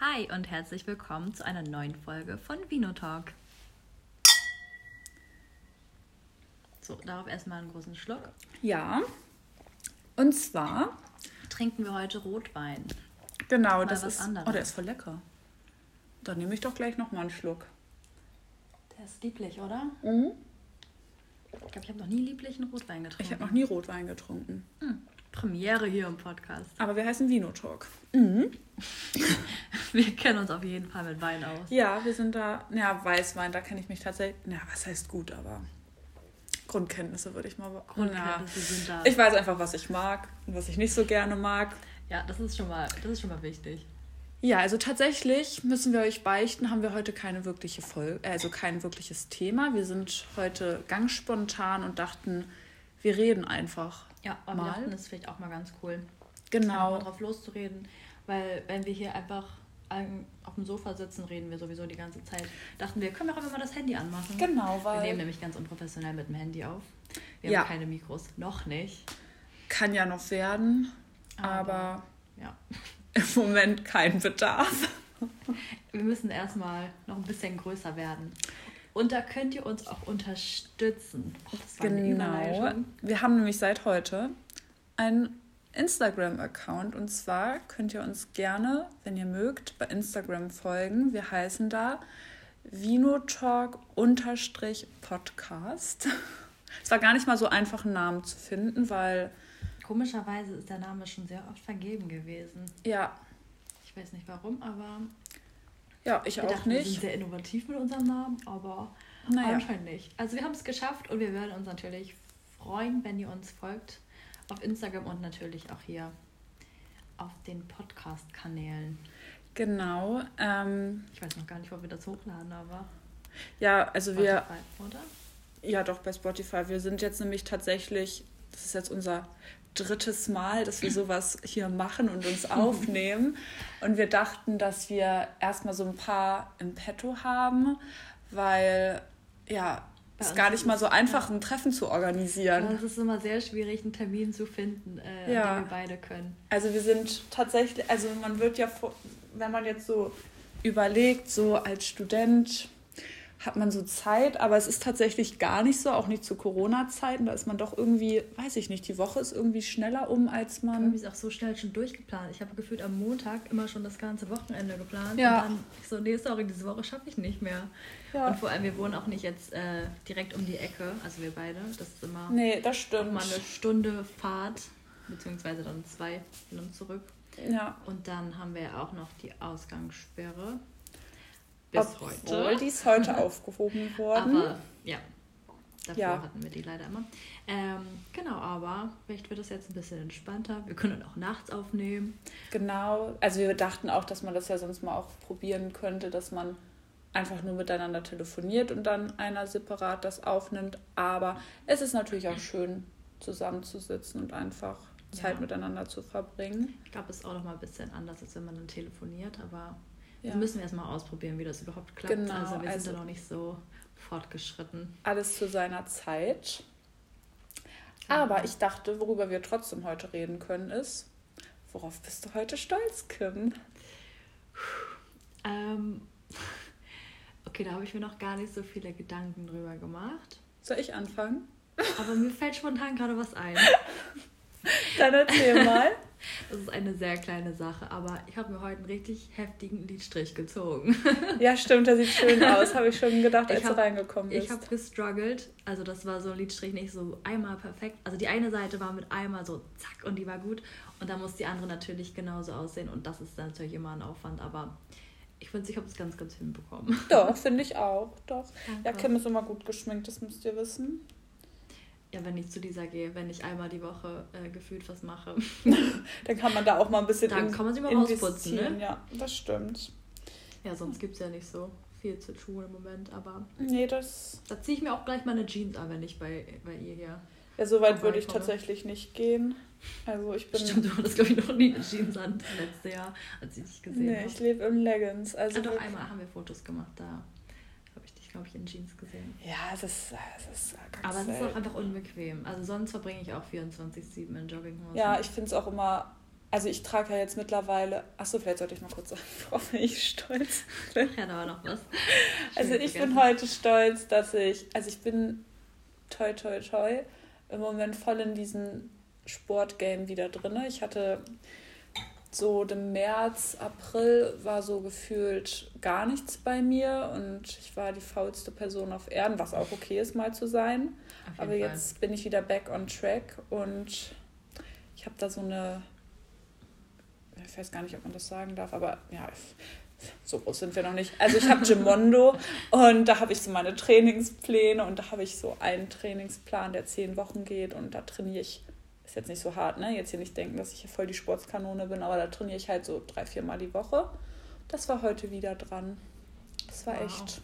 Hi und herzlich willkommen zu einer neuen Folge von Vino Talk. So, darauf erstmal einen großen Schluck. Ja. Und zwar Trinken wir heute Rotwein. Genau, das was ist. anderes. Oh, der ist voll lecker. Dann nehme ich doch gleich noch mal einen Schluck. Der ist lieblich, oder? Mhm. Ich glaube, ich habe noch nie lieblichen Rotwein getrunken. Ich habe noch nie Rotwein getrunken. Hm. Premiere hier im Podcast. Aber wir heißen Vino Talk. Mhm. Wir kennen uns auf jeden Fall mit Wein aus. Ja, wir sind da. Ja, Weißwein, da kenne ich mich tatsächlich. Ja, was heißt gut, aber Grundkenntnisse würde ich mal. Grundkenntnisse sind da. Ich weiß einfach, was ich mag und was ich nicht so gerne mag. Ja, das ist schon mal, das ist schon mal wichtig. Ja, also tatsächlich müssen wir euch beichten, haben wir heute keine wirkliche Folge, also kein wirkliches Thema. Wir sind heute ganz spontan und dachten, wir reden einfach. Ja, aber wir Mal. dachten, das ist vielleicht auch mal ganz cool. Genau. Mal drauf loszureden, weil wenn wir hier einfach auf dem Sofa sitzen, reden wir sowieso die ganze Zeit. Dachten wir, können wir auch immer mal das Handy anmachen. Genau, Wir nehmen weil nämlich ganz unprofessionell mit dem Handy auf. Wir Ja. haben keine Mikros, noch nicht. kann ja noch werden, aber, Aber- Ja. im Moment kein Bedarf. Wir müssen erstmal noch ein bisschen größer werden. Und da könnt ihr uns auch unterstützen. Oh, Genau. Wir haben nämlich seit heute einen Instagram-Account und zwar könnt ihr uns gerne, wenn ihr mögt, bei Instagram folgen. Wir heißen da Vinotalk-Podcast. Es war gar nicht mal so einfach, einen Namen zu finden, weil, Komischerweise ist der Name schon sehr oft vergeben gewesen. ja, Ich weiß nicht warum, aber ja, ich wir auch dachten, wir sind nicht. sehr innovativ mit unserem Namen, aber Naja, anscheinend nicht. Also wir haben es geschafft und wir würden uns natürlich freuen, wenn ihr uns folgt auf Instagram und natürlich auch hier auf den Podcast-Kanälen. genau. Ähm, Ich weiß noch gar nicht, wo wir das hochladen, aber ja, also wir, Spotify, oder? Ja, doch, bei Spotify. Wir sind jetzt nämlich tatsächlich, das ist jetzt unser drittes Mal, dass wir sowas hier machen und uns aufnehmen. Und wir dachten, dass wir erstmal so ein paar im Petto haben, weil ja, Bei es ist gar nicht mal so einfach, ein Treffen zu organisieren. es ist immer sehr schwierig, einen Termin zu finden, äh, Ja. den wir beide können. Also wir sind tatsächlich, also man wird ja, wenn man jetzt so überlegt, so als Student hat man so Zeit, aber es ist tatsächlich gar nicht so, auch nicht zu Corona-Zeiten. Da ist man doch irgendwie, weiß ich nicht, die Woche ist irgendwie schneller um, als Irgendwie man. ist auch so schnell schon durchgeplant. Ich habe gefühlt am Montag immer schon das ganze Wochenende geplant. Ja. Und dann ich so, nee, sorry, diese Woche schaffe ich nicht mehr. Ja. Und vor allem, wir wohnen auch nicht jetzt äh, direkt um die Ecke, also wir beide. Das ist immer Nee, das stimmt. mal eine Stunde Fahrt, beziehungsweise dann zwei hin und zurück. Ja. Und dann haben wir ja auch noch die Ausgangssperre. Bis Obwohl, heute. die ist heute aufgehoben worden. Aber ja, davor Ja. hatten wir die leider immer. Ähm, genau, aber vielleicht wird es jetzt ein bisschen entspannter. Wir können auch nachts aufnehmen. Genau. Also wir dachten auch, dass man das ja sonst mal auch probieren könnte, dass man einfach nur miteinander telefoniert und dann einer separat das aufnimmt. Aber es ist natürlich auch schön, zusammenzusitzen und einfach Zeit Ja. miteinander zu verbringen. Ich glaube, es ist auch noch mal ein bisschen anders, als wenn man dann telefoniert, aber Ja. das müssen wir erstmal ausprobieren, wie das überhaupt klappt. Genau, also wir also- sind da noch nicht so fortgeschritten. Alles zu seiner Zeit. Aber ich dachte, worüber wir trotzdem heute reden können, ist, worauf bist du heute stolz, Kim? Ähm, okay, da habe ich mir noch gar nicht so viele Gedanken drüber gemacht. Soll ich anfangen? Aber mir fällt spontan gerade was ein. Dann erzähl mal. Das ist eine sehr kleine Sache, aber ich habe mir heute einen richtig heftigen Lidstrich gezogen. ja, stimmt, der sieht schön aus. Habe ich schon gedacht, als Ich hab- du reingekommen bist. Ich habe gestruggelt. Also das war so ein Lidstrich nicht so einmal perfekt. Also die eine Seite war mit einmal so zack und die war gut. Und dann muss die andere natürlich genauso aussehen. Und das ist dann natürlich immer ein Aufwand. Aber ich finde, ich habe es ganz, ganz hinbekommen. Doch, finde ich auch. Doch. Ja, Danke. Kim ist immer gut geschminkt, das müsst ihr wissen. Ja, wenn ich zu dieser gehe, wenn ich einmal die Woche äh, gefühlt was mache. Dann kann man da auch mal ein bisschen Dann kann man sie mal rausputzen, ne? Ja, das stimmt. Ja, sonst gibt es ja nicht so viel zu tun im Moment. Aber Nee, das. da ziehe ich mir auch gleich meine Jeans an, wenn ich bei, bei ihr hier. Ja, so weit würde ich komme. tatsächlich nicht gehen. Also ich bin. Stimmt, du hattest, glaube ich, noch nie eine Jeans an letztes Jahr, als ich dich gesehen Nee, habe. ich lebe in Leggings. Also Ah, doch, einmal haben wir Fotos gemacht, da ich glaube ich, in Jeans gesehen. Ja, es ist, es ist ganz Aber es ist auch einfach unbequem. Also sonst verbringe ich auch 24-7 in Jogginghose. Ja, ich finde es auch immer also ich trage ja jetzt mittlerweile, achso, vielleicht sollte ich mal kurz sagen, worauf ich stolz bin. Ja, da war noch was. Also ich bin heute stolz, dass ich, also ich bin toi toi toi im Moment voll in diesem Sportgame wieder drin. Ich hatte so im März, April war so gefühlt gar nichts bei mir und ich war die faulste Person auf Erden, was auch okay ist, mal zu sein. Aber Fall. jetzt bin ich wieder back on track und ich habe da so eine, ich weiß gar nicht, ob man das sagen darf, aber ja, so groß sind wir noch nicht. Also ich habe Gimondo und da habe ich so meine Trainingspläne und da habe ich so einen Trainingsplan, der zehn Wochen geht und da trainiere ich ist jetzt nicht so hart, ne? Jetzt hier nicht denken, dass ich hier voll die Sportskanone bin, aber da trainiere ich halt so drei, vier Mal die Woche. Das war heute wieder dran. Das war wow. echt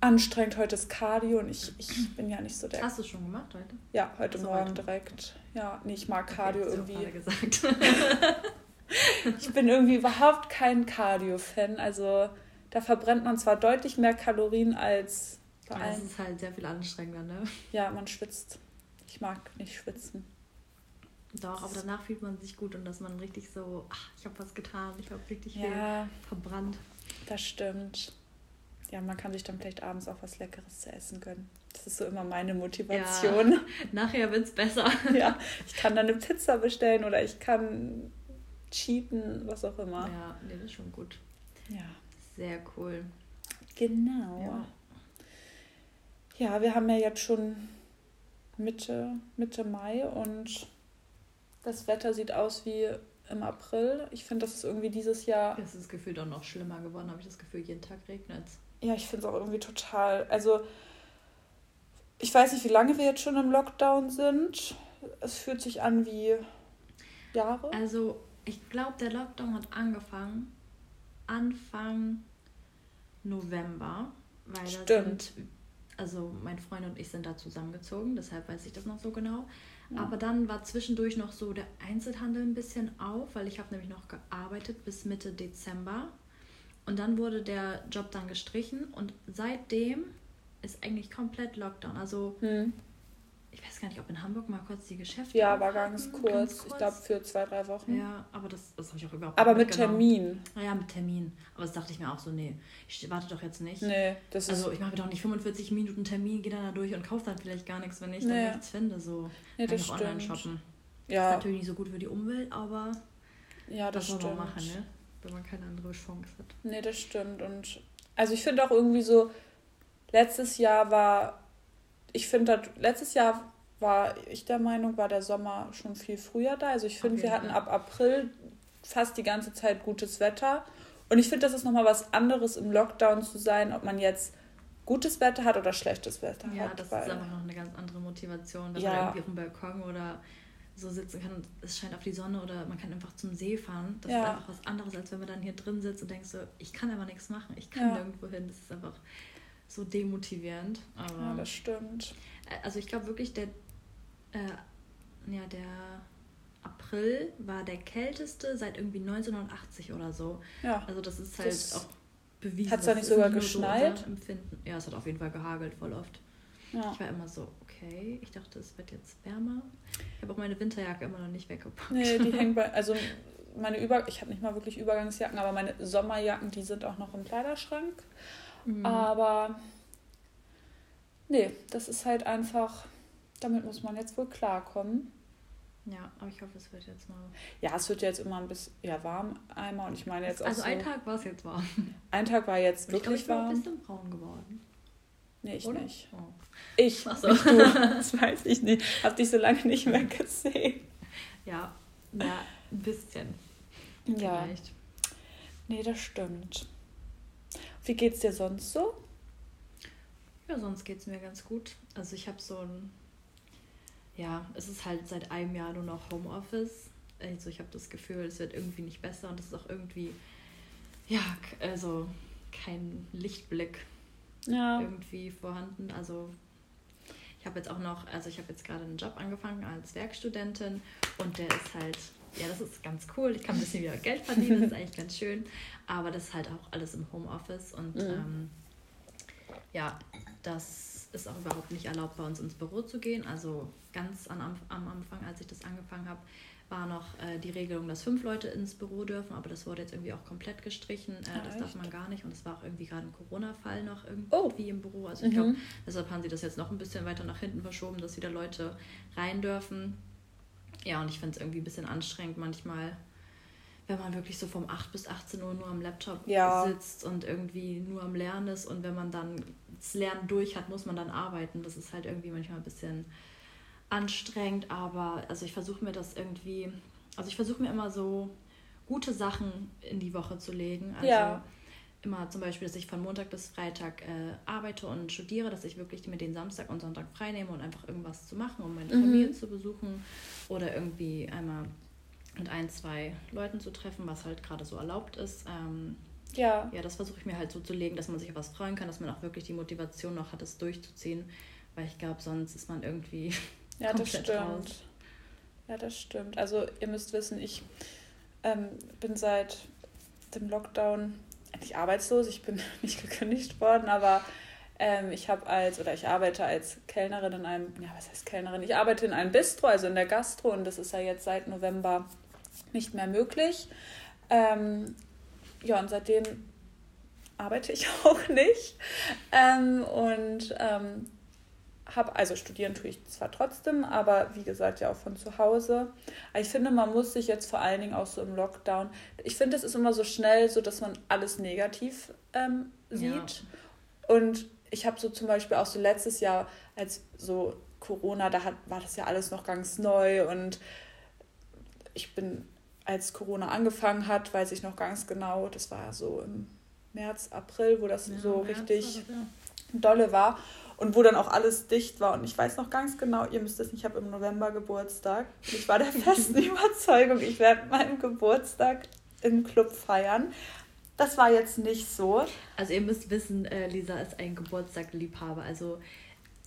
anstrengend. Heute ist Cardio und ich, ich bin ja nicht so der. Hast du es schon gemacht heute? Ja, heute Morgen heute? direkt. Ja, nee, ich mag Cardio okay, irgendwie. Gesagt. ich bin irgendwie überhaupt kein Cardio-Fan. Also da verbrennt man zwar deutlich mehr Kalorien als bei ja, Das ist halt sehr viel anstrengender, ne? Ja, man schwitzt. Ich mag nicht schwitzen. Doch, aber danach fühlt man sich gut und dass man richtig so, ach, ich habe was getan, ich habe richtig ja, viel verbrannt. Das stimmt. Ja, man kann sich dann vielleicht abends auch was Leckeres zu essen gönnen. Das ist so immer meine Motivation. Ja, nachher wird es besser. ja, ich kann dann eine Pizza bestellen oder ich kann cheaten, was auch immer. Ja, nee, das ist schon gut. Ja. Sehr cool. Genau. Ja. ja, wir haben ja jetzt schon Mitte, Mitte Mai und das Wetter sieht aus wie im April. Ich finde, das ist irgendwie dieses Jahr. Es ist gefühlt auch noch schlimmer geworden, habe ich das Gefühl, jeden Tag regnet es. Ja, ich finde es auch irgendwie total. Also, ich weiß nicht, wie lange wir jetzt schon im Lockdown sind. Es fühlt sich an wie Jahre. Also, ich glaube, der Lockdown hat angefangen Anfang November, weil Stimmt. da sind also mein Freund und ich sind da zusammengezogen, deshalb weiß ich das noch so genau. Ja. Aber dann war zwischendurch noch so der Einzelhandel ein bisschen auf, weil ich habe nämlich noch gearbeitet bis Mitte Dezember. Und dann wurde der Job dann gestrichen und seitdem ist eigentlich komplett Lockdown. Also hm ich weiß gar nicht, ob in Hamburg mal kurz die Geschäfte. Ja, war ganz kurz. Ganz kurz. Ich glaube für zwei, drei Wochen. Ja, aber das, das habe ich auch überhaupt Aber mit Termin. Ja, mit Termin. Aber das dachte ich mir auch so, nee, ich warte doch jetzt nicht. Nee, das ist. Also ich mache mir doch nicht 45 Minuten Termin, gehe dann da durch und kaufe dann vielleicht gar nichts, wenn ich nee. dann nichts finde. So. Nee, das stimmt. online shoppen. Ja. Ist natürlich nicht so gut für die Umwelt, aber. Ja, das stimmt. man machen, ne? Wenn man keine andere Chance hat. Nee, das stimmt. Und also ich finde auch irgendwie so, letztes Jahr war ich finde, letztes Jahr war ich der Meinung, war der Sommer schon viel früher da. Also ich finde, wir hatten ab April fast die ganze Zeit gutes Wetter. Und ich finde, das ist nochmal was anderes im Lockdown zu sein, ob man jetzt gutes Wetter hat oder schlechtes Wetter ja, hat. Ja, das weil, ist einfach noch eine ganz andere Motivation, dass ja. man irgendwie auf dem Balkon oder so sitzen kann und es scheint auf die Sonne oder man kann einfach zum See fahren. Das ja. ist einfach was anderes, als wenn man dann hier drin sitzt und denkt so, ich kann aber nichts machen, ich kann ja. nirgendwo hin. Das ist einfach so demotivierend. Aber, ja, das stimmt. Also ich glaube wirklich, der, äh, ja, der April war der kälteste seit irgendwie 1980 oder so. Ja. Also das ist halt das auch bewiesen. Hat es da nicht sogar geschneit? So ja, es hat auf jeden Fall gehagelt voll oft. Ja. Ich war immer so, okay, ich dachte, es wird jetzt wärmer. Ich habe auch meine Winterjacke immer noch nicht weggepackt. Nee, die hängen bei, also meine Über, ich habe nicht mal wirklich Übergangsjacken, aber meine Sommerjacken, die sind auch noch im Kleiderschrank. Mhm. Aber nee, das ist halt einfach, damit muss man jetzt wohl klarkommen. Ja, aber ich hoffe, es wird jetzt mal. Ja, es wird jetzt immer ein bisschen ja, warm einmal und ich meine jetzt auch. Also so, ein Tag war es jetzt warm. Ein Tag war jetzt wirklich ich glaub, ich warm. Ich bin ein bisschen braun geworden. Nee, ich Oder? nicht. Oh. Ich, Ach so. nicht du. Das weiß ich nicht. Hab dich so lange nicht mehr gesehen. Ja, ja ein bisschen. Ja. Vielleicht. Nee, das stimmt. Wie geht's dir sonst so? Ja, sonst geht es mir ganz gut. Also ich habe so ein, ja, es ist halt seit einem Jahr nur noch Homeoffice. Also ich habe das Gefühl, es wird irgendwie nicht besser und es ist auch irgendwie, ja, also kein Lichtblick ja. irgendwie vorhanden. Also ich habe jetzt auch noch, also ich habe jetzt gerade einen Job angefangen als Werkstudentin und der ist halt ja, das ist ganz cool. Ich kann ein bisschen wieder Geld verdienen, das ist eigentlich ganz schön. Aber das ist halt auch alles im Homeoffice und mhm. ähm, ja, das ist auch überhaupt nicht erlaubt, bei uns ins Büro zu gehen. Also ganz an, am Anfang, als ich das angefangen habe, war noch äh, die Regelung, dass fünf Leute ins Büro dürfen, aber das wurde jetzt irgendwie auch komplett gestrichen. Äh, das echt? darf man gar nicht und es war auch irgendwie gerade ein Corona-Fall noch irgendwie oh. im Büro. Also ich mhm. glaube, deshalb haben sie das jetzt noch ein bisschen weiter nach hinten verschoben, dass wieder Leute rein dürfen. Ja, und ich finde es irgendwie ein bisschen anstrengend manchmal, wenn man wirklich so vom 8 bis 18 Uhr nur am Laptop ja. sitzt und irgendwie nur am Lernen ist und wenn man dann das Lernen durch hat, muss man dann arbeiten. Das ist halt irgendwie manchmal ein bisschen anstrengend, aber also ich versuche mir das irgendwie, also ich versuche mir immer so gute Sachen in die Woche zu legen. Also ja. Immer zum Beispiel, dass ich von Montag bis Freitag äh, arbeite und studiere, dass ich wirklich mir den Samstag und Sonntag frei nehme und einfach irgendwas zu machen, um meine mhm. Familie zu besuchen oder irgendwie einmal mit ein, zwei Leuten zu treffen, was halt gerade so erlaubt ist. Ähm, ja. Ja, das versuche ich mir halt so zu legen, dass man sich auf was freuen kann, dass man auch wirklich die Motivation noch hat, es durchzuziehen. Weil ich glaube, sonst ist man irgendwie ja, das stimmt. Raus. Ja, das stimmt. Also ihr müsst wissen, ich ähm, bin seit dem Lockdown eigentlich arbeitslos. Ich bin nicht gekündigt worden, aber ähm, ich habe als, oder ich arbeite als Kellnerin in einem, ja, was heißt Kellnerin? Ich arbeite in einem Bistro, also in der Gastro, und das ist ja jetzt seit November nicht mehr möglich. Ähm, ja, und seitdem arbeite ich auch nicht. Ähm, und ähm, habe, also studieren tue ich zwar trotzdem, aber wie gesagt ja auch von zu Hause. Aber ich finde, man muss sich jetzt vor allen Dingen auch so im Lockdown, ich finde, es ist immer so schnell so, dass man alles negativ ähm, sieht. Ja. Und ich habe so zum Beispiel auch so letztes Jahr, als so Corona, da hat, war das ja alles noch ganz neu und ich bin, als Corona angefangen hat, weiß ich noch ganz genau, das war so im März, April, wo das ja, so März richtig war ja. Dolle war und wo dann auch alles dicht war. Und ich weiß noch ganz genau, ihr müsst es nicht, ich habe im November Geburtstag. Ich war der festen Überzeugung, ich werde meinen Geburtstag im Club feiern. Das war jetzt nicht so. Also ihr müsst wissen, äh, Lisa ist ein Geburtstagliebhaber. Also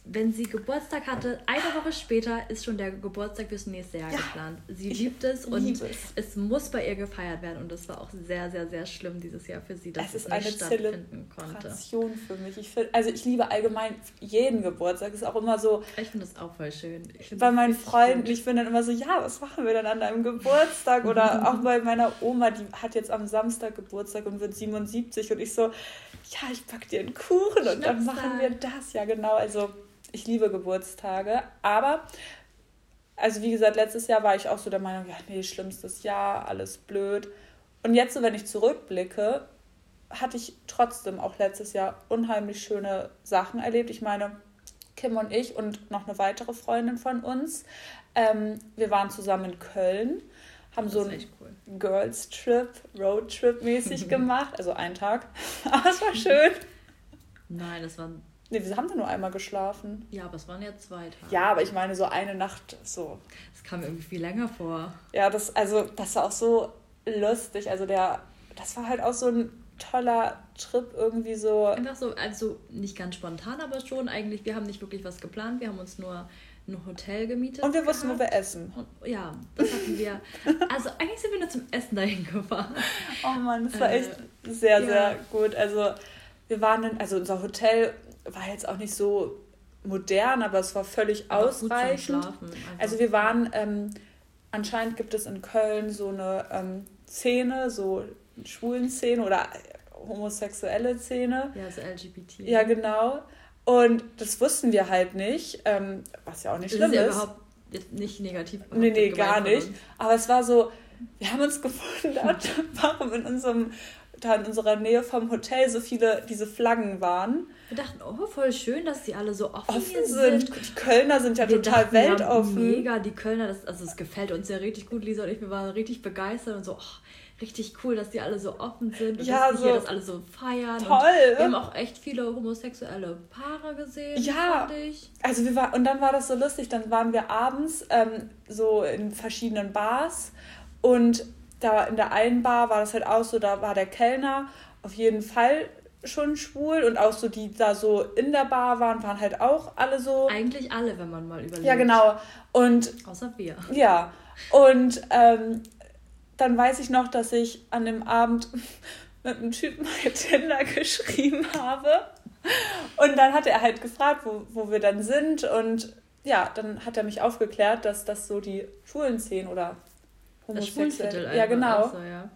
wenn sie Geburtstag hatte, eine Woche später ist schon der Geburtstag fürs nächste Jahr ja, geplant. Sie liebt es und es. es. muss bei ihr gefeiert werden und das war auch sehr, sehr, sehr schlimm dieses Jahr für sie, dass es, es ist nicht eine stattfinden konnte. für mich. Ich find, also ich liebe allgemein jeden Geburtstag. ist auch immer so. Ich finde das auch voll schön. Bei meinen Freunden, ich bin dann immer so, ja, was machen wir dann an deinem Geburtstag? Oder auch bei meiner Oma, die hat jetzt am Samstag Geburtstag und wird 77 und ich so, ja, ich back dir einen Kuchen und dann machen wir das. Ja, genau. Also ich liebe Geburtstage, aber also wie gesagt, letztes Jahr war ich auch so der Meinung, ja, nee, schlimmstes Jahr, alles blöd. Und jetzt, so, wenn ich zurückblicke, hatte ich trotzdem auch letztes Jahr unheimlich schöne Sachen erlebt. Ich meine, Kim und ich und noch eine weitere Freundin von uns, ähm, wir waren zusammen in Köln, haben so einen cool. Girls Trip, Road Trip mäßig gemacht, also einen Tag. Aber es war schön. Nein, es war Ne, wir haben da nur einmal geschlafen. Ja, aber es waren ja zwei Tage. Ja, aber ich meine so eine Nacht so. Das kam irgendwie viel länger vor. Ja, das, also, das war auch so lustig. Also der, das war halt auch so ein toller Trip irgendwie so. Einfach so, also nicht ganz spontan, aber schon eigentlich, wir haben nicht wirklich was geplant. Wir haben uns nur ein Hotel gemietet. Und wir wussten, gehabt. wo wir essen. Und, ja, das hatten wir. Also eigentlich sind wir nur zum Essen dahin gefahren. Oh Mann, das war echt äh, sehr, sehr ja. gut. Also wir waren in, also unser Hotel war jetzt auch nicht so modern, aber es war völlig aber ausreichend. Also wir waren, ähm, anscheinend gibt es in Köln so eine ähm, Szene, so schwulen Szene oder homosexuelle Szene. Ja, so LGBT. Ja, genau. Und das wussten wir halt nicht, ähm, was ja auch nicht schlimm ist. Ja ist. überhaupt nicht negativ. Nee, nee, gar nicht. Aber es war so, wir haben uns gewundert, warum in unserem da in unserer Nähe vom Hotel so viele diese Flaggen waren. Wir dachten, oh, voll schön, dass die alle so offen, offen sind. sind. Die Kölner sind ja wir total dachten, weltoffen. Ja, mega, die Kölner, das, also es gefällt uns ja richtig gut. Lisa und ich, wir waren richtig begeistert und so, oh, richtig cool, dass die alle so offen sind und ja, dass so hier das alle so feiern. Toll. Und wir haben auch echt viele homosexuelle Paare gesehen, ja. Also wir war, und dann war das so lustig, dann waren wir abends ähm, so in verschiedenen Bars und da in der einen Bar war das halt auch so, da war der Kellner auf jeden Fall schon schwul und auch so die da so in der Bar waren, waren halt auch alle so. Eigentlich alle, wenn man mal überlegt. Ja, genau. Und. Außer wir. Ja. Und ähm, dann weiß ich noch, dass ich an dem Abend mit einem Typen bei Tinder geschrieben habe. Und dann hat er halt gefragt, wo, wo wir dann sind. Und ja, dann hat er mich aufgeklärt, dass das so die Schulenszenen oder homosexuell. Ja, genau. So, ja.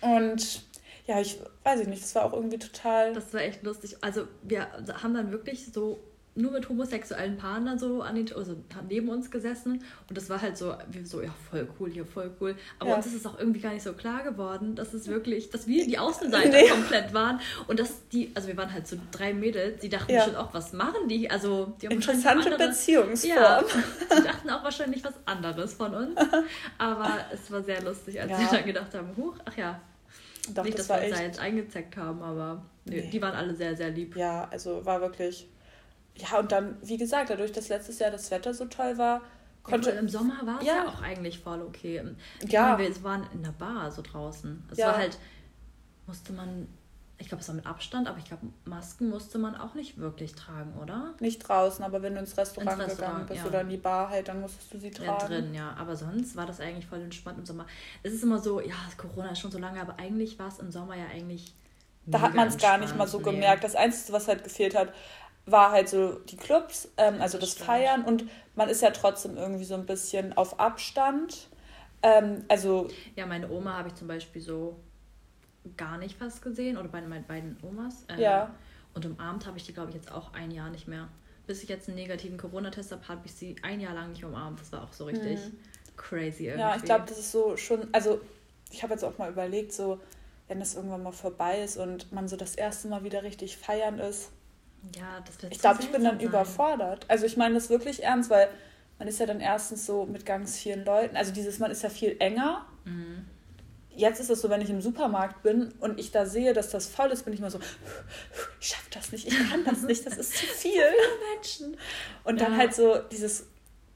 Und ja, ich weiß ich nicht, das war auch irgendwie total. Das war echt lustig. Also wir haben dann wirklich so nur mit homosexuellen Paaren dann so an den, also neben uns gesessen und das war halt so, wir so, ja, voll cool hier, voll cool. Aber ja. uns ist es auch irgendwie gar nicht so klar geworden, dass es wirklich, dass wir die Außenseiter nee. komplett waren und dass die, also wir waren halt so drei Mädels, die dachten ja. schon auch, was machen die? Also die haben Interessante andere, Beziehungsform. Ja, die dachten auch wahrscheinlich was anderes von uns. Aber es war sehr lustig, als ja. wir dann gedacht haben, huch, ach ja, Doch, nicht, das dass wir uns da jetzt eingezeckt haben, aber nö, nee. die waren alle sehr, sehr lieb. Ja, also war wirklich ja, und dann, wie gesagt, dadurch, dass letztes Jahr das Wetter so toll war, konnte. Ja, Im Sommer war es ja. ja. auch eigentlich voll okay. Ich ja. Meine, wir waren in der Bar so draußen. Es ja. war halt, musste man, ich glaube, es war mit Abstand, aber ich glaube, Masken musste man auch nicht wirklich tragen, oder? Nicht draußen, aber wenn du ins Restaurant, ins Restaurant gegangen bist ja. oder in die Bar halt, dann musstest du sie tragen. Ja, drin, ja. Aber sonst war das eigentlich voll entspannt im Sommer. Es ist immer so, ja, Corona ist schon so lange, aber eigentlich war es im Sommer ja eigentlich. Da hat man es gar nicht mal so nee. gemerkt. Das Einzige, was halt gefehlt hat, war halt so die Clubs, ähm, also das Stimmt. Feiern und man ist ja trotzdem irgendwie so ein bisschen auf Abstand. Ähm, also ja, meine Oma habe ich zum Beispiel so gar nicht fast gesehen oder bei meinen beiden Omas. Äh, ja. Und Abend habe ich die, glaube ich, jetzt auch ein Jahr nicht mehr. Bis ich jetzt einen negativen Corona-Test habe, habe ich sie ein Jahr lang nicht umarmt. Das war auch so richtig hm. crazy irgendwie. Ja, ich glaube, das ist so schon, also ich habe jetzt auch mal überlegt, so wenn das irgendwann mal vorbei ist und man so das erste Mal wieder richtig feiern ist, ja, das wird Ich glaube, ich bin dann sein. überfordert. Also ich meine das wirklich ernst, weil man ist ja dann erstens so mit ganz vielen Leuten, also dieses, man ist ja viel enger. Mhm. Jetzt ist es so, wenn ich im Supermarkt bin und ich da sehe, dass das voll ist, bin ich immer so, ich schaffe das nicht, ich kann das nicht, das ist zu viel. Menschen. Und dann ja. halt so dieses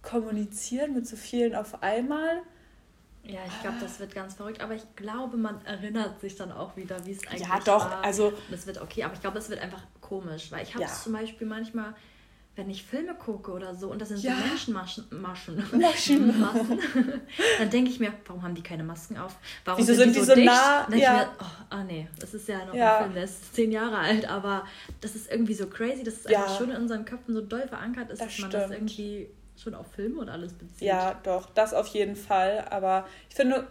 Kommunizieren mit so vielen auf einmal. Ja, ich glaube, das wird ganz verrückt. Aber ich glaube, man erinnert sich dann auch wieder, wie es eigentlich war. Ja, doch. War. Also, das wird okay. Aber ich glaube, es wird einfach komisch. Weil ich habe es ja. zum Beispiel manchmal, wenn ich Filme gucke oder so, und das sind ja. so Menschenmaschen, Maschen, Maschen. dann denke ich mir, warum haben die keine Masken auf? Warum Wieso sind, die, so, die so nah? Dann ja. ich mir, oh, ah nee, das ist ja noch ja. ein Film, der ist zehn Jahre alt, aber das ist irgendwie so crazy, dass es einfach schon in unseren Köpfen so doll verankert ist, das dass man stimmt. das irgendwie schon auf Filme und alles bezieht. Ja, doch, das auf jeden Fall. Aber ich finde,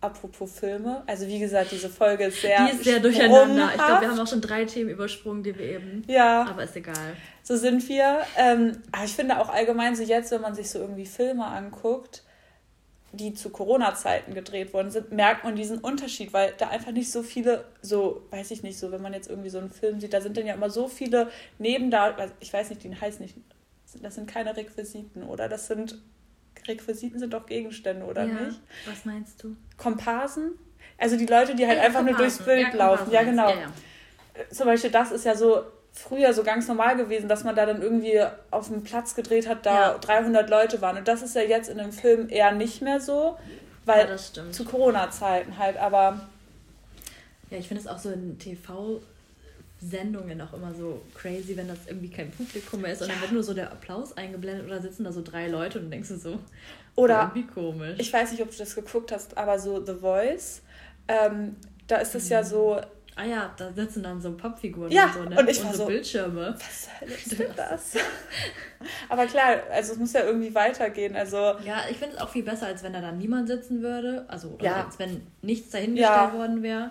apropos Filme, also wie gesagt, diese Folge ist sehr. Die ist sehr durcheinander. Ich glaube, wir haben auch schon drei Themen übersprungen, die wir eben. Ja. Aber ist egal. So sind wir. Ähm, aber ich finde auch allgemein so jetzt, wenn man sich so irgendwie Filme anguckt, die zu Corona-Zeiten gedreht worden sind, merkt man diesen Unterschied, weil da einfach nicht so viele, so, weiß ich nicht, so, wenn man jetzt irgendwie so einen Film sieht, da sind dann ja immer so viele Nebendarsteller, ich weiß nicht, den heißt nicht das sind keine Requisiten, oder? Das sind Requisiten sind doch Gegenstände, oder ja. nicht? Was meinst du? Komparsen? Also die Leute, die halt ja, einfach Komparsen. nur durchs Bild ja, laufen. Ja, genau. Ja, Zum Beispiel, das ist ja so früher so ganz normal gewesen, dass man da dann irgendwie auf dem Platz gedreht hat, da 300 Leute waren. Und das ist ja jetzt in dem Film eher nicht mehr so, weil zu Corona-Zeiten halt, aber. Ja, ich finde es auch so in TV Sendungen auch immer so crazy, wenn das irgendwie kein Publikum mehr ist und ja. dann wird nur so der Applaus eingeblendet oder sitzen da so drei Leute und denkst du so, oder irgendwie komisch. Ich weiß nicht, ob du das geguckt hast, aber so The Voice, ähm, da ist es mhm. ja so. Ah ja, da sitzen dann so Pappfiguren ja, und so, ne? Und ich und war so, Bildschirme. Was ist denn das? aber klar, also es muss ja irgendwie weitergehen. Also ja, ich finde es auch viel besser, als wenn da dann niemand sitzen würde. Also ja. als wenn nichts dahingestellt ja. worden wäre.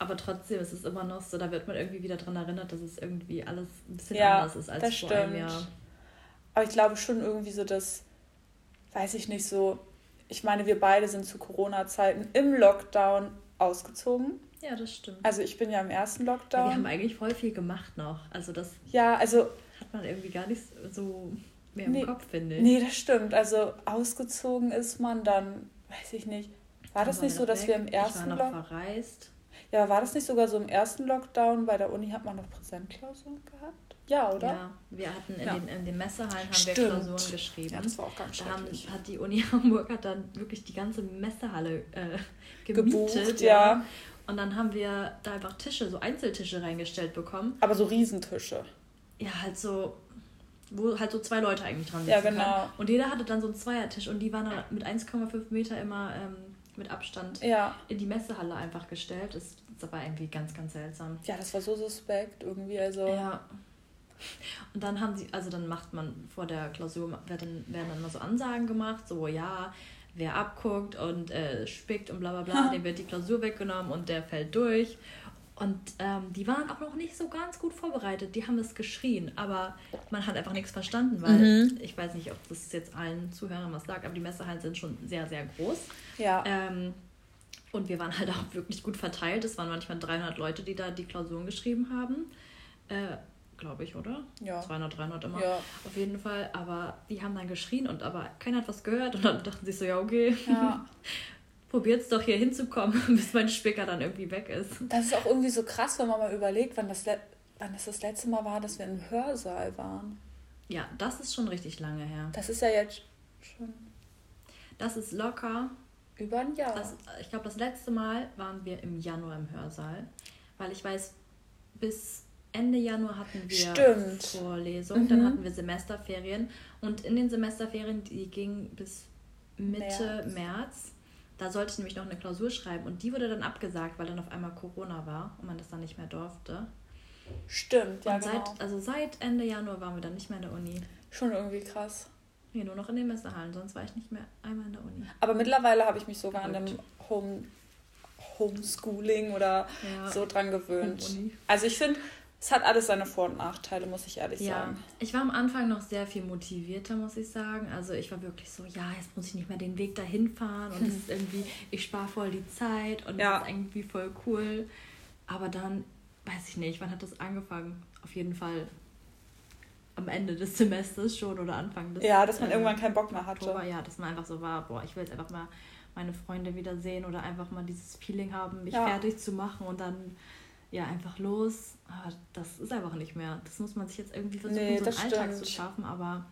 Aber trotzdem ist es immer noch so, da wird man irgendwie wieder daran erinnert, dass es irgendwie alles ein bisschen ja, anders ist als das vor stimmt. einem Jahr. Aber ich glaube schon irgendwie so, dass, weiß ich nicht, so, ich meine, wir beide sind zu Corona-Zeiten im Lockdown ausgezogen. Ja, das stimmt. Also ich bin ja im ersten Lockdown. Ja, wir haben eigentlich voll viel gemacht noch. Also das ja, also, hat man irgendwie gar nicht so mehr im nee, Kopf, finde ich. Nee, das stimmt. Also ausgezogen ist man dann, weiß ich nicht. War das nicht so, dass weg. wir im ersten Lockdown. Ich war noch verreist. Ja, war das nicht sogar so im ersten Lockdown? Bei der Uni hat man noch Präsentklausuren gehabt? Ja, oder? Ja, wir hatten in, ja. den, in den Messehallen haben wir Klausuren geschrieben. Ja, das war auch ganz da haben, hat die Uni Hamburg hat dann wirklich die ganze Messehalle äh, gemietet. Gebucht, ja. ja. Und dann haben wir da einfach Tische, so Einzeltische reingestellt bekommen. Aber so Riesentische. Ja, halt so, wo halt so zwei Leute eigentlich dran sitzen Ja, genau. Kann. Und jeder hatte dann so einen Zweiertisch und die waren dann mit 1,5 Meter immer ähm, mit Abstand ja. in die Messehalle einfach gestellt. Das, das war irgendwie ganz, ganz seltsam. Ja, das war so suspekt irgendwie. Also. Ja. Und dann haben sie, also dann macht man vor der Klausur, werden, werden dann immer so Ansagen gemacht, so ja, wer abguckt und äh, spickt und bla bla bla, dem wird die Klausur weggenommen und der fällt durch. Und ähm, die waren auch noch nicht so ganz gut vorbereitet. Die haben es geschrien, aber man hat einfach nichts verstanden, weil mhm. ich weiß nicht, ob das jetzt allen Zuhörern was sagt, aber die Messerhallen sind schon sehr, sehr groß. Ja. Ähm, und wir waren halt auch wirklich gut verteilt. Es waren manchmal 300 Leute, die da die Klausuren geschrieben haben. Äh, Glaube ich, oder? Ja. 200, 300 immer. Ja. Auf jeden Fall. Aber die haben dann geschrien und aber keiner hat was gehört. Und dann dachten sie so, ja, okay. Ja. Probiert's doch hier hinzukommen, bis mein Spicker dann irgendwie weg ist. Das ist auch irgendwie so krass, wenn man mal überlegt, wann das, wann das das letzte Mal war, dass wir im Hörsaal waren. Ja, das ist schon richtig lange her. Das ist ja jetzt schon. Das ist locker über ein Jahr. Das, ich glaube, das letzte Mal waren wir im Januar im Hörsaal, weil ich weiß, bis Ende Januar hatten wir Stimmt. Vorlesung, mhm. dann hatten wir Semesterferien und in den Semesterferien, die gingen bis Mitte März. März. Da sollte ich nämlich noch eine Klausur schreiben und die wurde dann abgesagt, weil dann auf einmal Corona war und man das dann nicht mehr durfte. Stimmt, ja. Und seit, genau. also seit Ende Januar waren wir dann nicht mehr in der Uni. Schon irgendwie krass. Nee, nur noch in den Messerhallen, sonst war ich nicht mehr einmal in der Uni. Aber mittlerweile habe ich mich sogar an dem Home, Homeschooling oder ja, so dran gewöhnt. Also ich finde, es hat alles seine Vor- und Nachteile, muss ich ehrlich ja. sagen. Ich war am Anfang noch sehr viel motivierter, muss ich sagen. Also ich war wirklich so, ja, jetzt muss ich nicht mehr den Weg dahin fahren und es ist irgendwie, ich spare voll die Zeit und ja. das ist irgendwie voll cool. Aber dann, weiß ich nicht, wann hat das angefangen? Auf jeden Fall am Ende des Semesters schon oder Anfang des Ja, dass man äh, irgendwann keinen Bock mehr hatte. Oktober, ja, dass man einfach so war, boah, ich will jetzt einfach mal meine Freunde wiedersehen oder einfach mal dieses Feeling haben, mich ja. fertig zu machen und dann ja einfach los. Aber das ist einfach nicht mehr. Das muss man sich jetzt irgendwie versuchen, nee, so einen Alltag stimmt. zu schaffen, aber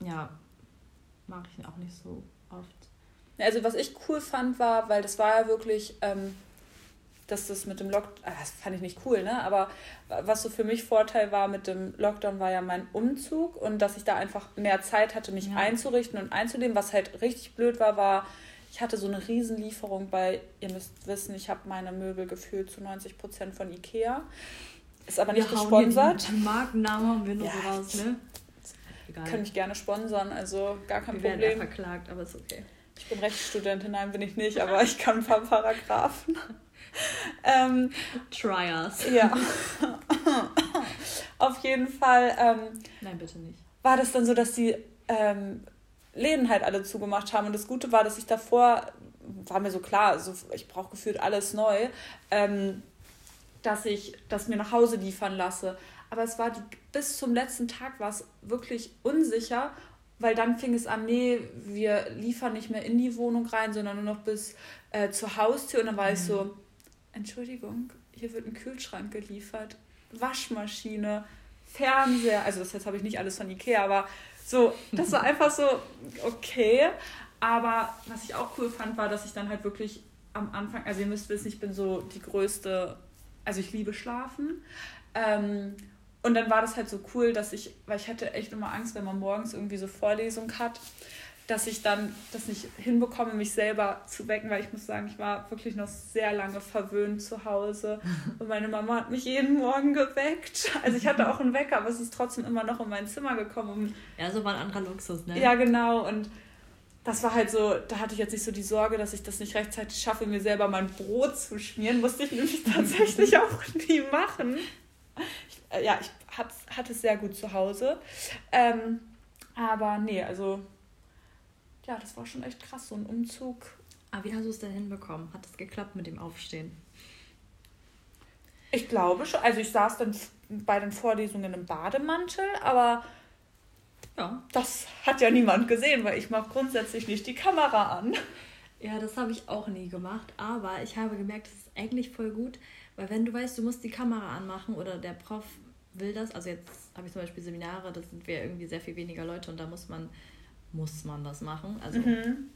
ja, mag ich auch nicht so oft. Also was ich cool fand war, weil das war ja wirklich ähm, dass das mit dem Lockdown, ah, das fand ich nicht cool, ne? Aber was so für mich Vorteil war mit dem Lockdown, war ja mein Umzug und dass ich da einfach mehr Zeit hatte, mich ja. einzurichten und einzuleben. Was halt richtig blöd war, war, ich hatte so eine Riesenlieferung bei, ihr müsst wissen, ich habe meine Möbel gefühlt zu 90 Prozent von Ikea. Ist aber nicht wir gesponsert. Den Markennamen haben wir nur ja, raus, ne? Egal. Kann mich gerne sponsern, also gar kein wir Problem. Wir werden verklagt, aber ist okay. Ich bin Rechtsstudentin, nein, bin ich nicht, aber ich kann ein paar Paragraphen. ähm, Try us. Ja. Auf jeden Fall. Ähm, Nein, bitte nicht. War das dann so, dass die ähm, Läden halt alle zugemacht haben. Und das Gute war, dass ich davor, war mir so klar, also ich brauche gefühlt alles neu, ähm, dass ich das mir nach Hause liefern lasse. Aber es war die, bis zum letzten Tag war es wirklich unsicher, weil dann fing es an, nee, wir liefern nicht mehr in die Wohnung rein, sondern nur noch bis äh, zur Haustür. Und dann war mhm. ich so, Entschuldigung, hier wird ein Kühlschrank geliefert, Waschmaschine, Fernseher, also das jetzt habe ich nicht alles von Ikea, aber so, das war einfach so okay. Aber was ich auch cool fand, war, dass ich dann halt wirklich am Anfang, also ihr müsst wissen, ich bin so die größte, also ich liebe Schlafen. Ähm, und dann war das halt so cool, dass ich, weil ich hatte echt immer Angst, wenn man morgens irgendwie so Vorlesung hat, dass ich dann das nicht hinbekomme, mich selber zu wecken, weil ich muss sagen, ich war wirklich noch sehr lange verwöhnt zu Hause und meine Mama hat mich jeden Morgen geweckt. Also ich hatte auch einen Wecker, aber es ist trotzdem immer noch in mein Zimmer gekommen. ja, so war ein anderer Luxus, ne? Ja, genau und das war halt so, da hatte ich jetzt nicht so die Sorge, dass ich das nicht rechtzeitig schaffe, mir selber mein Brot zu schmieren. Musste ich nämlich tatsächlich auch nie machen. Ich, äh, ja, ich hatte es sehr gut zu Hause. Ähm, aber nee, also ja, das war schon echt krass, so ein Umzug. Aber wie hast du es denn hinbekommen? Hat es geklappt mit dem Aufstehen? Ich glaube schon. Also ich saß dann bei den Vorlesungen im Bademantel, aber ja. das hat ja niemand gesehen, weil ich mache grundsätzlich nicht die Kamera an. Ja, das habe ich auch nie gemacht, aber ich habe gemerkt, das ist eigentlich voll gut, weil wenn du weißt, du musst die Kamera anmachen oder der Prof will das, also jetzt habe ich zum Beispiel Seminare, da sind wir irgendwie sehr viel weniger Leute und da muss man muss man das machen. Also mhm.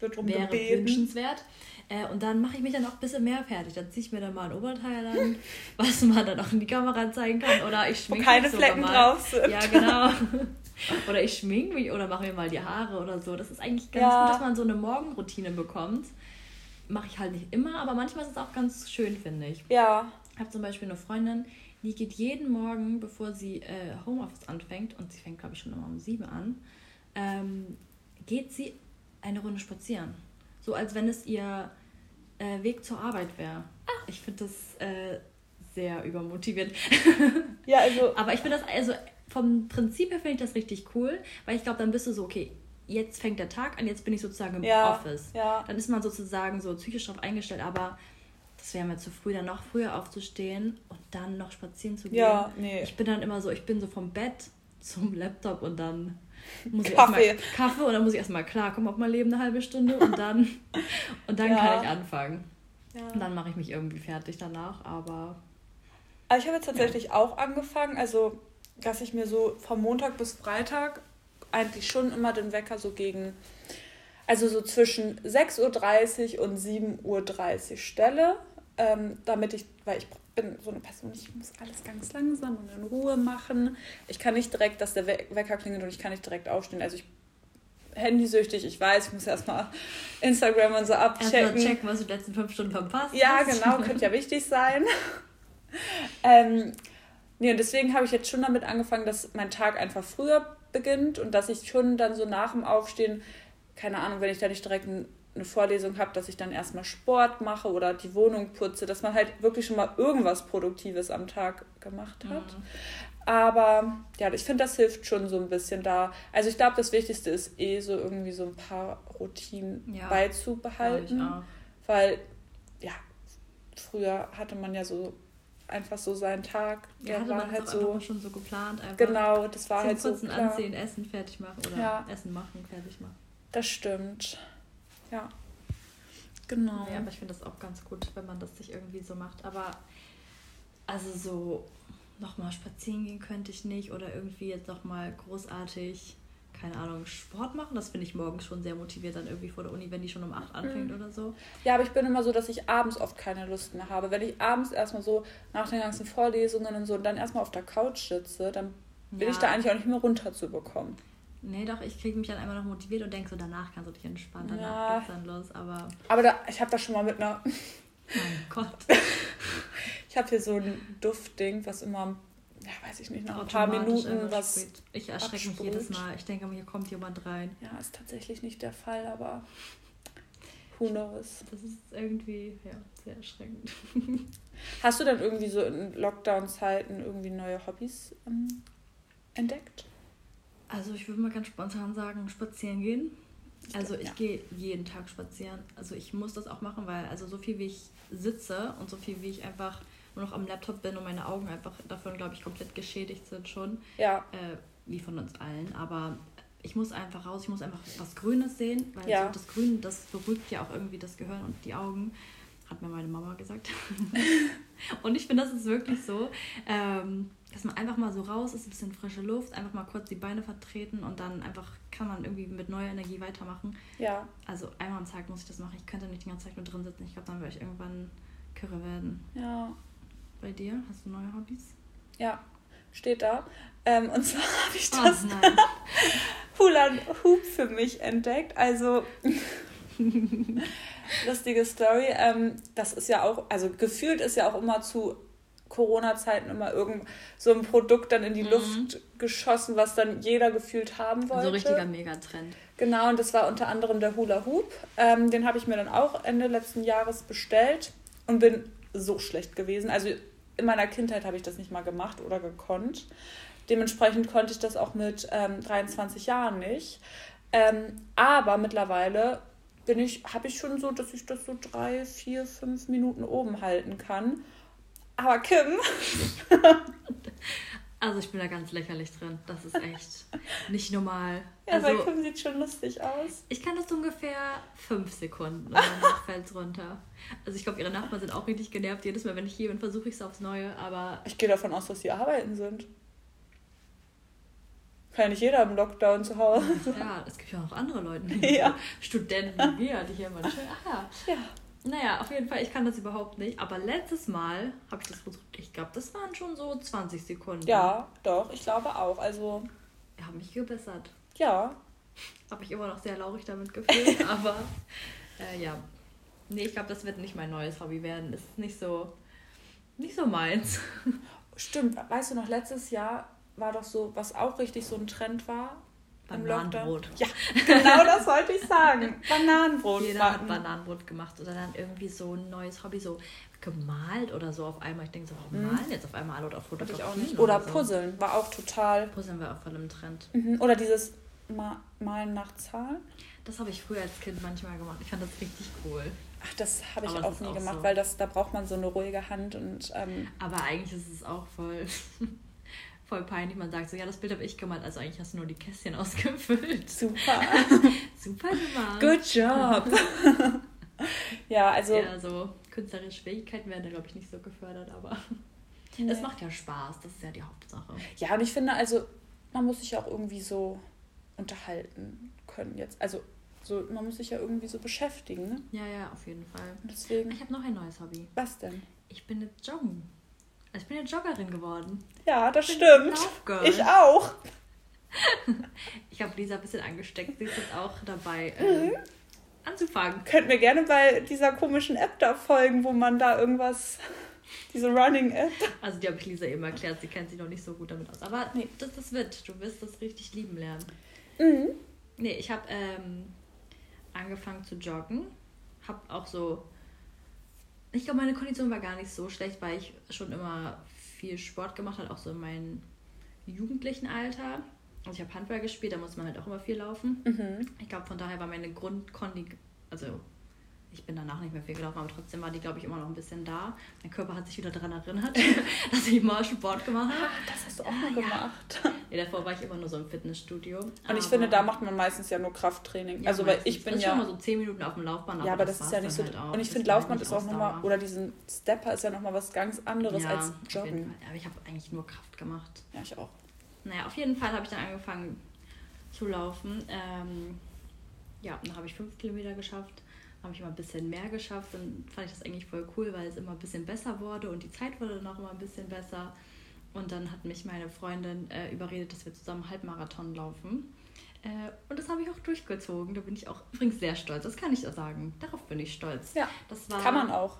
Wird drum wäre gebeten. wünschenswert. Äh, und dann mache ich mich dann auch ein bisschen mehr fertig. Dann ziehe ich mir dann mal ein Oberteil an, was man dann auch in die Kamera zeigen kann. Oder ich schminke Wo keine Flecken mal. drauf sind. Ja, genau. oder ich schminke mich oder mache mir mal die Haare oder so. Das ist eigentlich ganz ja. gut, dass man so eine Morgenroutine bekommt. Mache ich halt nicht immer, aber manchmal ist es auch ganz schön, finde ich. Ja. Ich habe zum Beispiel eine Freundin, die geht jeden Morgen, bevor sie äh, Homeoffice anfängt, und sie fängt, glaube ich, schon immer um sieben an, ähm, geht sie eine Runde spazieren. So als wenn es ihr äh, Weg zur Arbeit wäre. Ich finde das äh, sehr übermotivierend. ja, also. Aber ich finde das, also vom Prinzip her finde ich das richtig cool, weil ich glaube, dann bist du so, okay, jetzt fängt der Tag an, jetzt bin ich sozusagen im ja, Office. Ja. Dann ist man sozusagen so psychisch darauf eingestellt, aber das wäre mir zu früh, dann noch früher aufzustehen und dann noch spazieren zu gehen. Ja, nee. Ich bin dann immer so, ich bin so vom Bett zum Laptop und dann muss ich Kaffee. Mal, Kaffee und dann muss ich erstmal klarkommen auf mein Leben eine halbe Stunde und dann, und dann ja. kann ich anfangen. Ja. Und dann mache ich mich irgendwie fertig danach, aber. Also ich habe jetzt tatsächlich ja. auch angefangen, also dass ich mir so vom Montag bis Freitag eigentlich schon immer den Wecker so gegen, also so zwischen 6.30 Uhr und 7.30 Uhr stelle, ähm, damit ich, weil ich bin so eine Person, ich muss alles ganz langsam und in Ruhe machen. Ich kann nicht direkt, dass der Wecker klingelt und ich kann nicht direkt aufstehen. Also ich handysüchtig, ich weiß, ich muss erstmal Instagram und so abchecken. Erstmal checken, was du die letzten fünf Stunden verpasst Ja, hast. genau, könnte ja wichtig sein. ähm, nee, und deswegen habe ich jetzt schon damit angefangen, dass mein Tag einfach früher beginnt und dass ich schon dann so nach dem Aufstehen, keine Ahnung, wenn ich da nicht direkt ein eine Vorlesung habe, dass ich dann erstmal Sport mache oder die Wohnung putze, dass man halt wirklich schon mal irgendwas Produktives am Tag gemacht hat. Mhm. Aber ja, ich finde, das hilft schon so ein bisschen da. Also ich glaube, das Wichtigste ist eh so irgendwie so ein paar Routinen ja, beizubehalten. Weil, ja, früher hatte man ja so einfach so seinen Tag. Der ja, hatte war man halt so schon so geplant. Einfach genau, das war halt so. Kurzen anziehen, Essen fertig machen oder ja. Essen machen, fertig machen. Das stimmt. Ja. Genau. Ja, aber ich finde das auch ganz gut, wenn man das sich irgendwie so macht. Aber also so nochmal spazieren gehen könnte ich nicht oder irgendwie jetzt nochmal großartig, keine Ahnung, Sport machen. Das finde ich morgens schon sehr motiviert dann irgendwie vor der Uni, wenn die schon um 8 anfängt mhm. oder so. Ja, aber ich bin immer so, dass ich abends oft keine Lust mehr habe. Wenn ich abends erstmal so nach den ganzen Vorlesungen und so und dann erstmal auf der Couch sitze, dann bin ja. ich da eigentlich auch nicht mehr runterzubekommen. Nee, doch, ich kriege mich dann einmal noch motiviert und denke so, danach kannst du dich entspannen, danach ja. geht's dann los, aber... Aber da, ich habe das schon mal mit einer... Mein Gott. ich habe hier so ein Duftding, was immer, ja, weiß ich nicht, nach ein paar Minuten was Ich erschrecke mich jedes Mal. Ich denke, hier kommt jemand rein. Ja, ist tatsächlich nicht der Fall, aber who knows. Das ist irgendwie, ja, sehr erschreckend. Hast du dann irgendwie so in Lockdown-Zeiten irgendwie neue Hobbys ähm, entdeckt? Also ich würde mal ganz spontan sagen, spazieren gehen. Also ich ja. gehe jeden Tag spazieren. Also ich muss das auch machen, weil also so viel wie ich sitze und so viel wie ich einfach nur noch am Laptop bin und meine Augen einfach davon, glaube ich, komplett geschädigt sind schon. Ja. Äh, wie von uns allen. Aber ich muss einfach raus, ich muss einfach was Grünes sehen, weil ja. so das Grün, das beruhigt ja auch irgendwie das Gehirn und die Augen hat mir meine Mama gesagt. und ich finde, das ist wirklich so, ähm, dass man einfach mal so raus ist, ein bisschen frische Luft, einfach mal kurz die Beine vertreten und dann einfach kann man irgendwie mit neuer Energie weitermachen. Ja. Also einmal am Tag muss ich das machen. Ich könnte nicht die ganze Zeit nur drin sitzen. Ich glaube, dann würde ich irgendwann Kürre werden. Ja. Bei dir? Hast du neue Hobbys? Ja, steht da. Ähm, und zwar habe ich oh, das oh, Hula Hoop für mich entdeckt. Also lustige Story. Ähm, das ist ja auch, also gefühlt ist ja auch immer zu Corona-Zeiten immer irgend so ein Produkt dann in die mhm. Luft geschossen, was dann jeder gefühlt haben wollte. So richtiger Megatrend. Genau, und das war unter anderem der Hula Hoop. Ähm, den habe ich mir dann auch Ende letzten Jahres bestellt und bin so schlecht gewesen. Also in meiner Kindheit habe ich das nicht mal gemacht oder gekonnt. Dementsprechend konnte ich das auch mit ähm, 23 Jahren nicht. Ähm, aber mittlerweile bin ich, habe ich schon so, dass ich das so drei, vier, fünf Minuten oben halten kann. Aber Kim. also ich bin da ganz lächerlich drin. Das ist echt nicht normal. Ja, also, weil Kim sieht schon lustig aus. Ich kann das ungefähr fünf Sekunden und danach fällt es runter. Also ich glaube, ihre Nachbarn sind auch richtig genervt. Jedes Mal, wenn ich hier bin, versuche ich es aufs Neue, aber... Ich gehe davon aus, dass sie arbeiten sind. Kann ja nicht jeder im Lockdown zu Hause. Ja, es gibt ja auch andere Leute, ja. Studenten wie wir, die hier mal schön. Ah, ja. Naja, auf jeden Fall, ich kann das überhaupt nicht. Aber letztes Mal habe ich das versucht. Ich glaube, das waren schon so 20 Sekunden. Ja, doch, ich glaube auch. Also. Ich habe mich gebessert. Ja. Habe ich immer noch sehr laurig damit gefühlt, aber äh, ja. Nee, ich glaube, das wird nicht mein neues Hobby werden. Das ist nicht so, nicht so meins. Stimmt, weißt du noch, letztes Jahr war doch so, was auch richtig so ein Trend war, Bananenbrot. Ja, genau das wollte ich sagen. Bananenbrot. Jeder hat Bananenbrot gemacht oder dann irgendwie so ein neues Hobby, so gemalt oder so auf einmal. Ich denke so, warum hm. malen jetzt auf einmal alle oder fotografieren? Oder, oder so. Puzzeln war auch total. Puzzeln war auch voll im Trend. Mhm. Oder dieses Ma Malen nach Zahlen. Das habe ich früher als Kind manchmal gemacht. Ich fand das richtig cool. Ach, das habe ich auch nie auch gemacht, so. weil das, da braucht man so eine ruhige Hand und. Ähm, aber eigentlich ist es auch voll, voll peinlich. Man sagt so, ja, das Bild habe ich gemalt, also eigentlich hast du nur die Kästchen ausgefüllt. Super. Super gemacht. Good job. ja, also. Ja, so künstlerische Fähigkeiten werden da, glaube ich, nicht so gefördert, aber nee. es macht ja Spaß, das ist ja die Hauptsache. Ja, und ich finde, also, man muss sich auch irgendwie so unterhalten können jetzt. Also so, man muss sich ja irgendwie so beschäftigen, ne? Ja, ja, auf jeden Fall. deswegen. Ich habe noch ein neues Hobby. Was denn? Ich bin jetzt joggen. Also ich bin jetzt Joggerin geworden. Ja, das stimmt. Ich auch. ich habe Lisa ein bisschen angesteckt. Sie ist jetzt auch dabei, äh, mhm. anzufangen. Könnt mir gerne bei dieser komischen App da folgen, wo man da irgendwas. Diese Running-App. Also die habe ich Lisa eben erklärt, sie kennt sich noch nicht so gut damit aus. Aber nee, das, das wird. Du wirst das richtig lieben lernen. Mhm. Nee, ich habe ähm, angefangen zu joggen. Habe auch so. Ich glaube, meine Kondition war gar nicht so schlecht, weil ich schon immer viel Sport gemacht habe, auch so in meinem jugendlichen Alter. Also ich habe Handball gespielt, da muss man halt auch immer viel laufen. Mhm. Ich glaube, von daher war meine Grundkondi, also ich bin danach nicht mehr viel gelaufen, aber trotzdem war die, glaube ich, immer noch ein bisschen da. Mein Körper hat sich wieder daran erinnert, dass ich mal Sport gemacht habe. Ah, das hast du auch mal ja. gemacht. Ja, davor war ich immer nur so im Fitnessstudio. Und ich finde, da macht man meistens ja nur Krafttraining. Ja, also, weil ich bin das ja. schon mal so 10 Minuten auf dem Laufband. Ja, aber das, das ist ja nicht so. Halt und ich finde, Laufband ist auch nochmal, oder diesen Stepper ist ja nochmal was ganz anderes ja, als Joggen. Aber ich habe eigentlich nur Kraft gemacht. Ja, ich auch. Naja, auf jeden Fall habe ich dann angefangen zu laufen. Ähm, ja, dann habe ich 5 Kilometer geschafft habe ich immer ein bisschen mehr geschafft. Dann fand ich das eigentlich voll cool, weil es immer ein bisschen besser wurde und die Zeit wurde dann auch immer ein bisschen besser. Und dann hat mich meine Freundin äh, überredet, dass wir zusammen Halbmarathon laufen. Äh, und das habe ich auch durchgezogen. Da bin ich auch übrigens sehr stolz. Das kann ich auch sagen. Darauf bin ich stolz. Ja, das war kann man auch.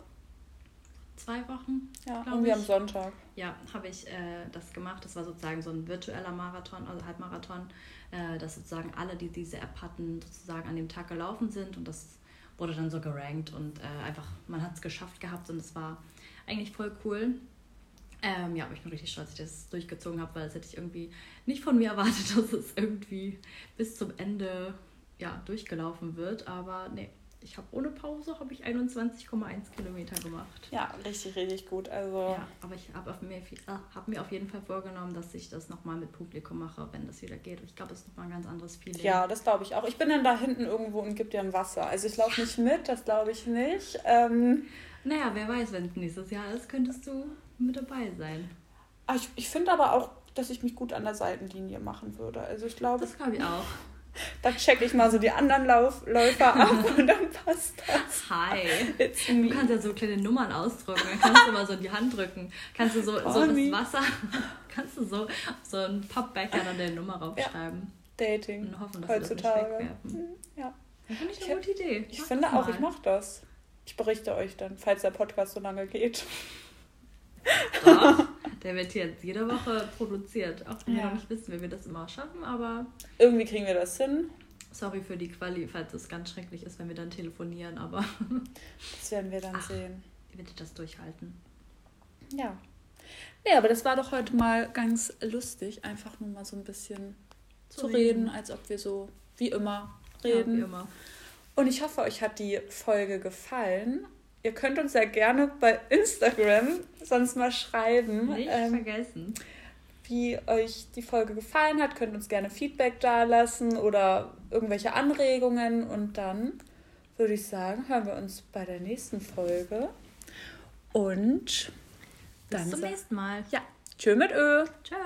Zwei Wochen. Ja, irgendwie am Sonntag. Ja, habe ich äh, das gemacht. Das war sozusagen so ein virtueller Marathon, also Halbmarathon, äh, dass sozusagen alle, die diese App hatten, sozusagen an dem Tag gelaufen sind. Und das wurde dann so gerankt und äh, einfach, man hat es geschafft gehabt und es war eigentlich voll cool. Ähm, ja, aber ich bin richtig stolz, dass ich das durchgezogen habe, weil das hätte ich irgendwie nicht von mir erwartet, dass es irgendwie bis zum Ende ja, durchgelaufen wird. Aber nee, ich habe ohne Pause habe ich 21,1 Kilometer gemacht. Ja, richtig, richtig gut. Also ja, aber ich habe mir, äh, hab mir auf jeden Fall vorgenommen, dass ich das nochmal mit Publikum mache, wenn das wieder geht. Ich glaube, das ist nochmal ein ganz anderes Feeling. Ja, das glaube ich auch. Ich bin dann da hinten irgendwo und gebe dir ein Wasser. Also ich laufe nicht mit, das glaube ich nicht. Ähm, naja, wer weiß, wenn es nächstes Jahr ist, könntest du mit dabei sein. Ah, ich, ich finde aber auch, dass ich mich gut an der Seitenlinie machen würde. Also ich glaube. Das glaube ich auch. Da checke ich mal so die anderen Lauf Läufer ab und dann passt das. Hi. Du kannst ja so kleine Nummern ausdrücken. Dann kannst du mal so in die Hand drücken. Kannst du so, so das Wasser, kannst du so so einen Pappbecher dann deine Nummer raufschreiben. Ja. Dating. Und hoffen, dass Heutzutage. das nicht wegwerfen. Hm, ja. Finde ich eine gute Idee. Ich, ich finde auch, ich mache das. Ich berichte euch dann, falls der Podcast so lange geht. Doch, der wird jetzt jede Woche produziert. Auch wenn ja. wir noch nicht wissen, wie wir das immer schaffen, aber. Irgendwie kriegen wir das hin. Sorry für die Quali, falls es ganz schrecklich ist, wenn wir dann telefonieren, aber. Das werden wir dann Ach, sehen. Ihr werdet das durchhalten. Ja. Ja, aber das war doch heute mal ganz lustig, einfach nur mal so ein bisschen zu, zu reden. reden, als ob wir so wie immer reden. Ja, wie immer. Und ich hoffe, euch hat die Folge gefallen. Ihr könnt uns ja gerne bei Instagram sonst mal schreiben. Nicht ähm, vergessen. Wie euch die Folge gefallen hat, könnt uns gerne Feedback dalassen oder irgendwelche Anregungen. Und dann würde ich sagen, hören wir uns bei der nächsten Folge. Und dann. Bis zum nächsten Mal. Ja. Tschö mit Ö. Tschö.